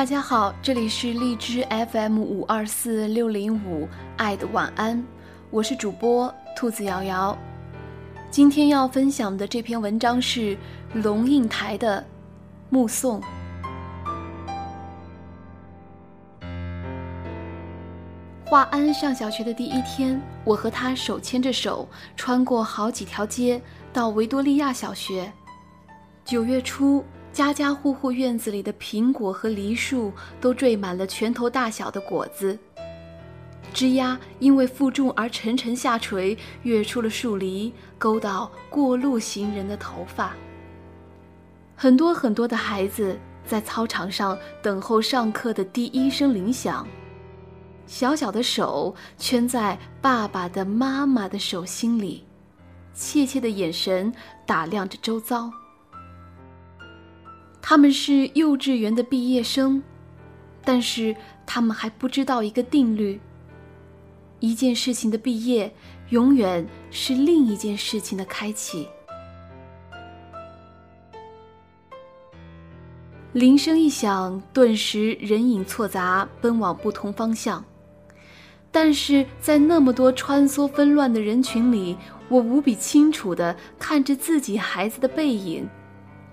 大家好，这里是荔枝 FM 五二四六零五爱的晚安，我是主播兔子瑶瑶。今天要分享的这篇文章是龙应台的《目送》。华安上小学的第一天，我和他手牵着手，穿过好几条街，到维多利亚小学。九月初。家家户户院子里的苹果和梨树都缀满了拳头大小的果子，枝丫因为负重而沉沉下垂，跃出了树篱，勾到过路行人的头发。很多很多的孩子在操场上等候上课的第一声铃响，小小的手圈在爸爸的、妈妈的手心里，怯怯的眼神打量着周遭。他们是幼稚园的毕业生，但是他们还不知道一个定律：一件事情的毕业，永远是另一件事情的开启。铃声一响，顿时人影错杂，奔往不同方向。但是在那么多穿梭纷乱的人群里，我无比清楚地看着自己孩子的背影。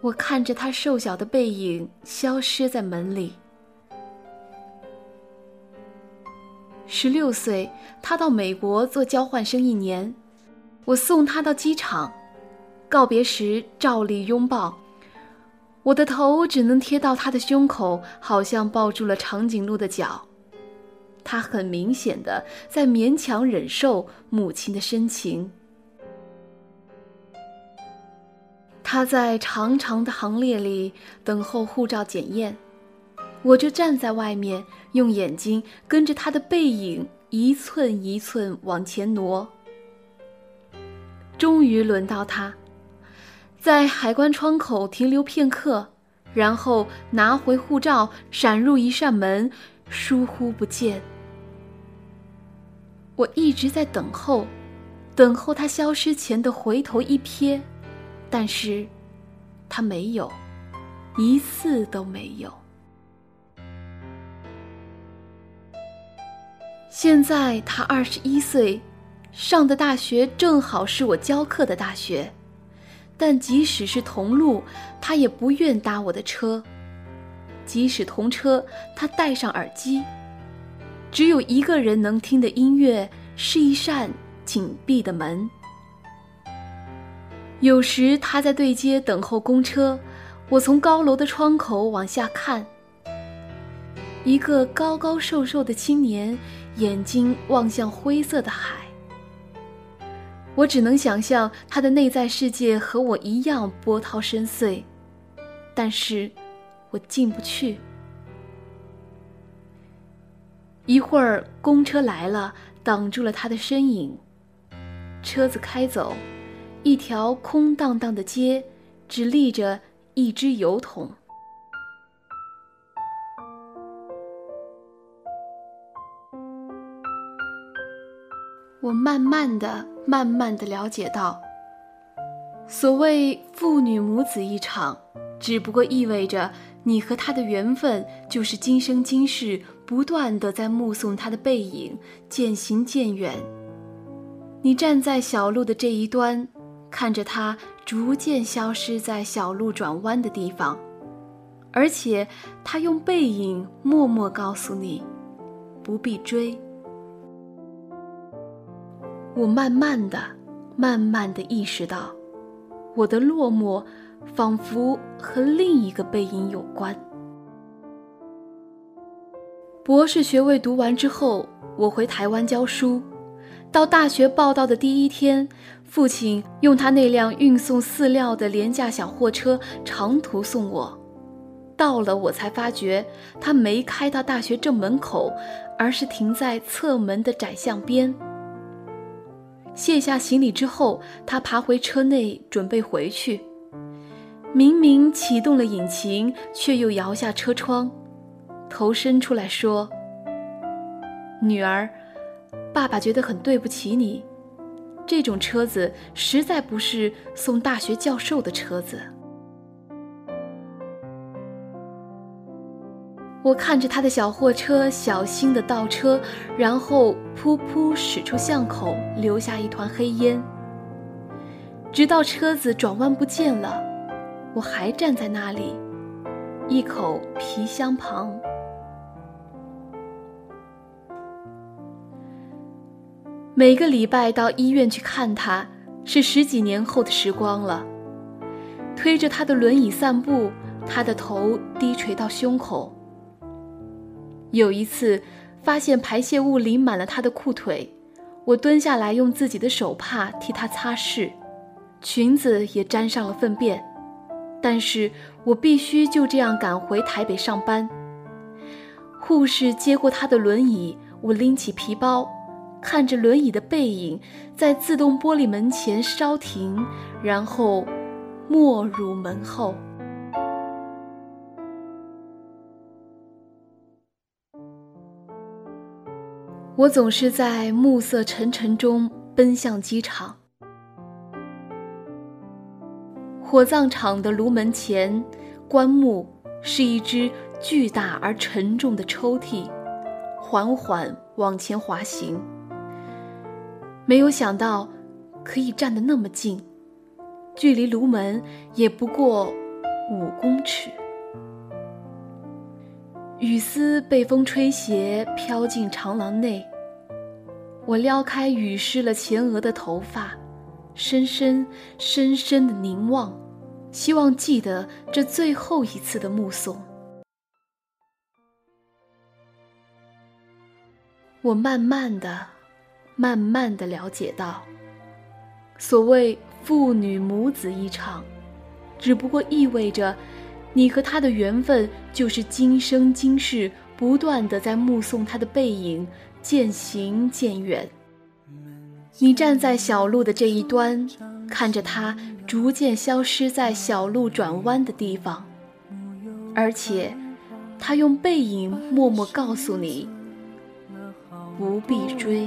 我看着他瘦小的背影消失在门里。十六岁，他到美国做交换生一年，我送他到机场，告别时照例拥抱，我的头只能贴到他的胸口，好像抱住了长颈鹿的脚。他很明显的在勉强忍受母亲的深情。他在长长的行列里等候护照检验，我就站在外面，用眼睛跟着他的背影一寸一寸往前挪。终于轮到他，在海关窗口停留片刻，然后拿回护照，闪入一扇门，疏忽不见。我一直在等候，等候他消失前的回头一瞥。但是，他没有，一次都没有。现在他二十一岁，上的大学正好是我教课的大学，但即使是同路，他也不愿搭我的车；即使同车，他戴上耳机。只有一个人能听的音乐，是一扇紧闭的门。有时他在对街等候公车，我从高楼的窗口往下看。一个高高瘦瘦的青年，眼睛望向灰色的海。我只能想象他的内在世界和我一样波涛深邃，但是，我进不去。一会儿公车来了，挡住了他的身影，车子开走。一条空荡荡的街，只立着一只油桶。我慢慢的、慢慢的了解到，所谓父女母子一场，只不过意味着你和他的缘分，就是今生今世不断的在目送他的背影渐行渐远。你站在小路的这一端。看着他逐渐消失在小路转弯的地方，而且他用背影默默告诉你，不必追。我慢慢的、慢慢的意识到，我的落寞仿佛和另一个背影有关。博士学位读完之后，我回台湾教书。到大学报到的第一天，父亲用他那辆运送饲料的廉价小货车长途送我。到了，我才发觉他没开到大学正门口，而是停在侧门的窄巷边。卸下行李之后，他爬回车内准备回去。明明启动了引擎，却又摇下车窗，头伸出来说：“女儿，爸爸觉得很对不起你。这种车子实在不是送大学教授的车子。”我看着他的小货车小心的倒车，然后噗噗驶出巷口，留下一团黑烟。直到车子转弯不见了，我还站在那里，一口皮箱旁。每个礼拜到医院去看他，是十几年后的时光了。推着他的轮椅散步，他的头低垂到胸口。有一次，发现排泄物淋满了他的裤腿，我蹲下来用自己的手帕替他擦拭，裙子也沾上了粪便，但是我必须就这样赶回台北上班。护士接过他的轮椅，我拎起皮包，看着轮椅的背影在自动玻璃门前稍停，然后没入门后。我总是在暮色沉沉中奔向机场。火葬场的炉门前，棺木是一只巨大而沉重的抽屉，缓缓往前滑行。没有想到，可以站得那么近，距离炉门也不过五公尺。雨丝被风吹斜，飘进长廊内。我撩开雨湿了前额的头发，深深、深深的凝望，希望记得这最后一次的目送。我慢慢的、慢慢的了解到，所谓父女母子一场，只不过意味着。你和他的缘分，就是今生今世不断的在目送他的背影渐行渐远。你站在小路的这一端，看着他逐渐消失在小路转弯的地方，而且，他用背影默默告诉你，不必追。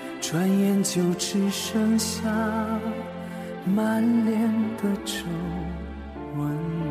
转眼就只剩下满脸的皱纹。